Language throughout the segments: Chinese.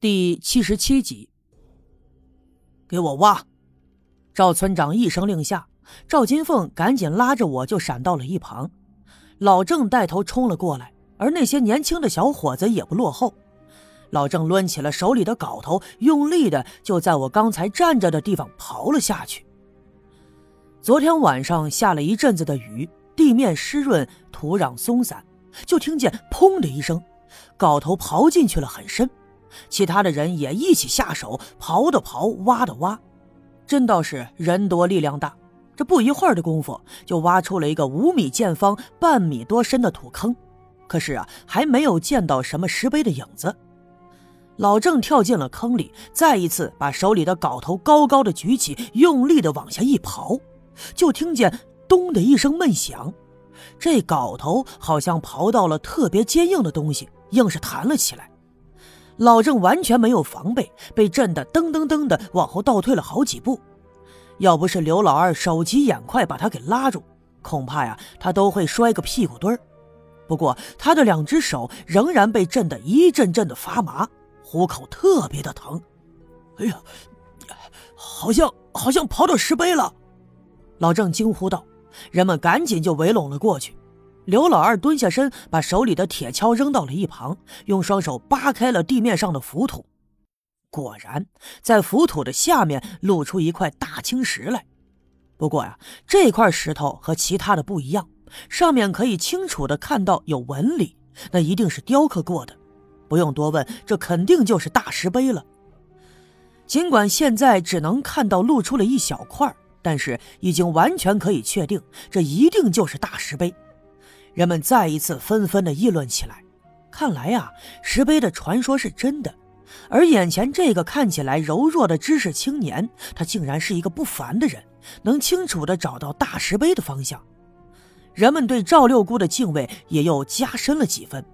第七十七集，给我挖！赵村长一声令下，赵金凤赶紧拉着我就闪到了一旁。老郑带头冲了过来，而那些年轻的小伙子也不落后。老郑抡起了手里的镐头，用力的就在我刚才站着的地方刨了下去。昨天晚上下了一阵子的雨，地面湿润，土壤松散，就听见“砰”的一声，镐头刨进去了很深。其他的人也一起下手，刨的刨，挖的挖，真倒是人多力量大。这不一会儿的功夫，就挖出了一个五米见方、半米多深的土坑。可是啊，还没有见到什么石碑的影子。老郑跳进了坑里，再一次把手里的镐头高高的举起，用力的往下一刨，就听见“咚”的一声闷响。这镐头好像刨到了特别坚硬的东西，硬是弹了起来。老郑完全没有防备，被震得噔噔噔的往后倒退了好几步。要不是刘老二手疾眼快把他给拉住，恐怕呀他都会摔个屁股墩儿。不过他的两只手仍然被震得一阵阵的发麻，虎口特别的疼。哎呀，好像好像刨到石碑了！老郑惊呼道。人们赶紧就围拢了过去。刘老二蹲下身，把手里的铁锹扔到了一旁，用双手扒开了地面上的浮土。果然，在浮土的下面露出一块大青石来。不过呀，这块石头和其他的不一样，上面可以清楚的看到有纹理，那一定是雕刻过的。不用多问，这肯定就是大石碑了。尽管现在只能看到露出了一小块，但是已经完全可以确定，这一定就是大石碑。人们再一次纷纷的议论起来。看来呀，石碑的传说是真的，而眼前这个看起来柔弱的知识青年，他竟然是一个不凡的人，能清楚的找到大石碑的方向。人们对赵六姑的敬畏也又加深了几分。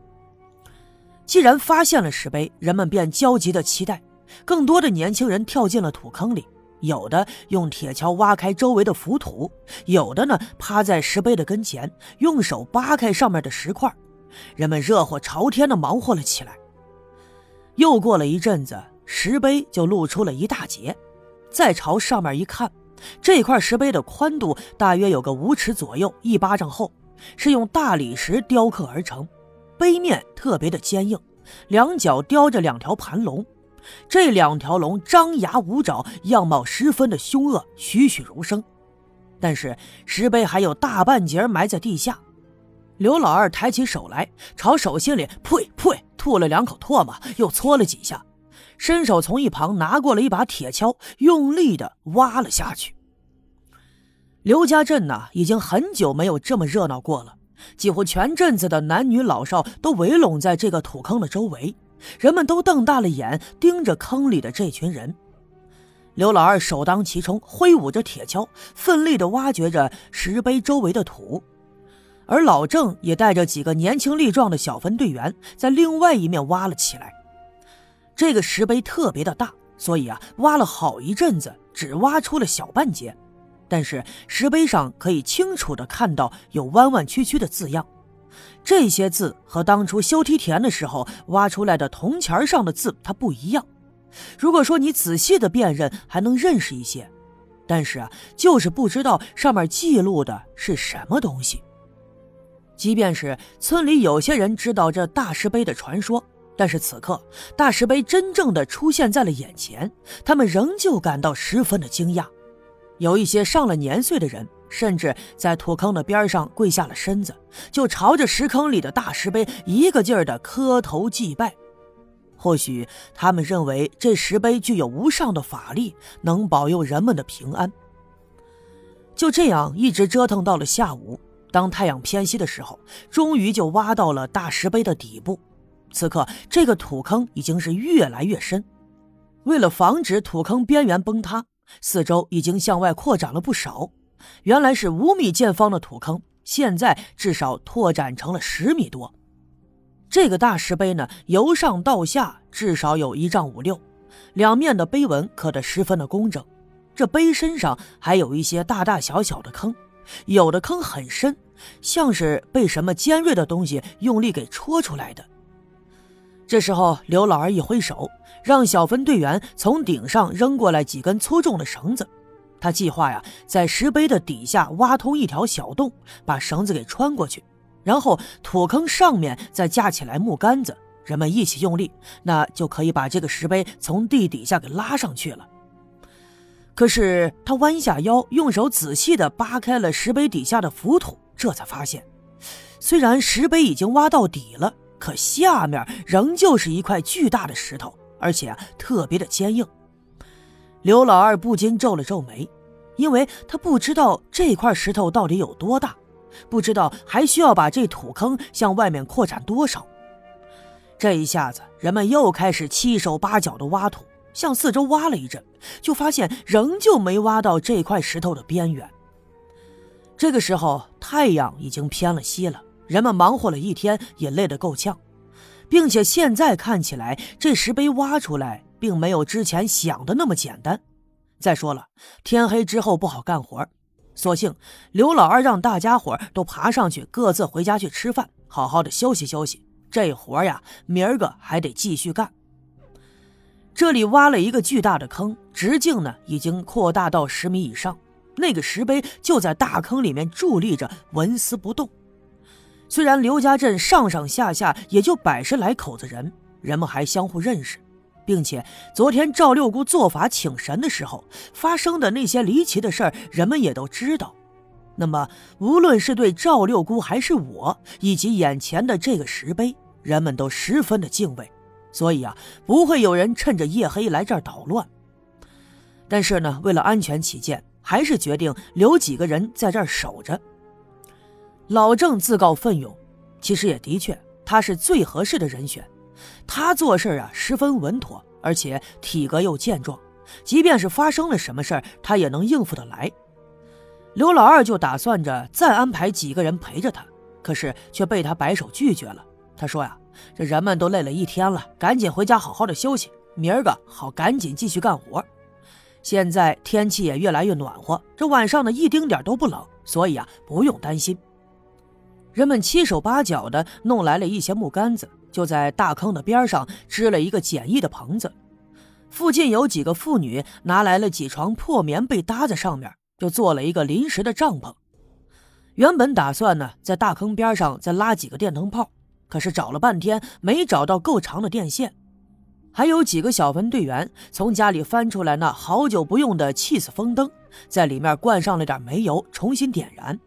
既然发现了石碑，人们便焦急的期待。更多的年轻人跳进了土坑里。有的用铁锹挖开周围的浮土，有的呢趴在石碑的跟前，用手扒开上面的石块。人们热火朝天的忙活了起来。又过了一阵子，石碑就露出了一大截。再朝上面一看，这块石碑的宽度大约有个五尺左右，一巴掌厚，是用大理石雕刻而成，碑面特别的坚硬，两角雕着两条盘龙。这两条龙张牙舞爪，样貌十分的凶恶，栩栩如生。但是石碑还有大半截埋在地下。刘老二抬起手来，朝手心里呸呸吐了两口唾沫，又搓了几下，伸手从一旁拿过了一把铁锹，用力的挖了下去。刘家镇呐，已经很久没有这么热闹过了，几乎全镇子的男女老少都围拢在这个土坑的周围。人们都瞪大了眼盯着坑里的这群人。刘老二首当其冲，挥舞着铁锹，奋力地挖掘着石碑周围的土，而老郑也带着几个年轻力壮的小分队员在另外一面挖了起来。这个石碑特别的大，所以啊，挖了好一阵子，只挖出了小半截。但是石碑上可以清楚地看到有弯弯曲曲的字样。这些字和当初修梯田的时候挖出来的铜钱上的字它不一样。如果说你仔细的辨认，还能认识一些，但是啊，就是不知道上面记录的是什么东西。即便是村里有些人知道这大石碑的传说，但是此刻大石碑真正的出现在了眼前，他们仍旧感到十分的惊讶。有一些上了年岁的人。甚至在土坑的边上跪下了身子，就朝着石坑里的大石碑一个劲儿的磕头祭拜。或许他们认为这石碑具有无上的法力，能保佑人们的平安。就这样一直折腾到了下午，当太阳偏西的时候，终于就挖到了大石碑的底部。此刻，这个土坑已经是越来越深。为了防止土坑边缘崩塌，四周已经向外扩展了不少。原来是五米见方的土坑，现在至少拓展成了十米多。这个大石碑呢，由上到下至少有一丈五六，两面的碑文刻得十分的工整。这碑身上还有一些大大小小的坑，有的坑很深，像是被什么尖锐的东西用力给戳出来的。这时候，刘老二一挥手，让小分队员从顶上扔过来几根粗重的绳子。他计划呀，在石碑的底下挖通一条小洞，把绳子给穿过去，然后土坑上面再架起来木杆子，人们一起用力，那就可以把这个石碑从地底下给拉上去了。可是他弯下腰，用手仔细地扒开了石碑底下的浮土，这才发现，虽然石碑已经挖到底了。可下面仍旧是一块巨大的石头，而且特别的坚硬。刘老二不禁皱了皱眉，因为他不知道这块石头到底有多大，不知道还需要把这土坑向外面扩展多少。这一下子，人们又开始七手八脚的挖土，向四周挖了一阵，就发现仍旧没挖到这块石头的边缘。这个时候，太阳已经偏了西了。人们忙活了一天，也累得够呛，并且现在看起来，这石碑挖出来并没有之前想的那么简单。再说了，天黑之后不好干活，索性刘老二让大家伙都爬上去，各自回家去吃饭，好好的休息休息。这活呀，明儿个还得继续干。这里挖了一个巨大的坑，直径呢已经扩大到十米以上，那个石碑就在大坑里面伫立着，纹丝不动。虽然刘家镇上上下下也就百十来口子人，人们还相互认识，并且昨天赵六姑做法请神的时候发生的那些离奇的事儿，人们也都知道。那么，无论是对赵六姑还是我，以及眼前的这个石碑，人们都十分的敬畏，所以啊，不会有人趁着夜黑来这儿捣乱。但是呢，为了安全起见，还是决定留几个人在这儿守着。老郑自告奋勇，其实也的确，他是最合适的人选。他做事啊十分稳妥，而且体格又健壮，即便是发生了什么事儿，他也能应付得来。刘老二就打算着再安排几个人陪着他，可是却被他摆手拒绝了。他说呀：“这人们都累了一天了，赶紧回家好好的休息，明儿个好赶紧继续干活。现在天气也越来越暖和，这晚上呢一丁点都不冷，所以啊不用担心。”人们七手八脚的弄来了一些木杆子，就在大坑的边上支了一个简易的棚子。附近有几个妇女拿来了几床破棉被搭在上面，就做了一个临时的帐篷。原本打算呢，在大坑边上再拉几个电灯泡，可是找了半天没找到够长的电线。还有几个小分队员从家里翻出来那好久不用的气死风灯，在里面灌上了点煤油，重新点燃。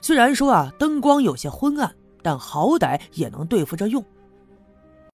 虽然说啊，灯光有些昏暗，但好歹也能对付着用。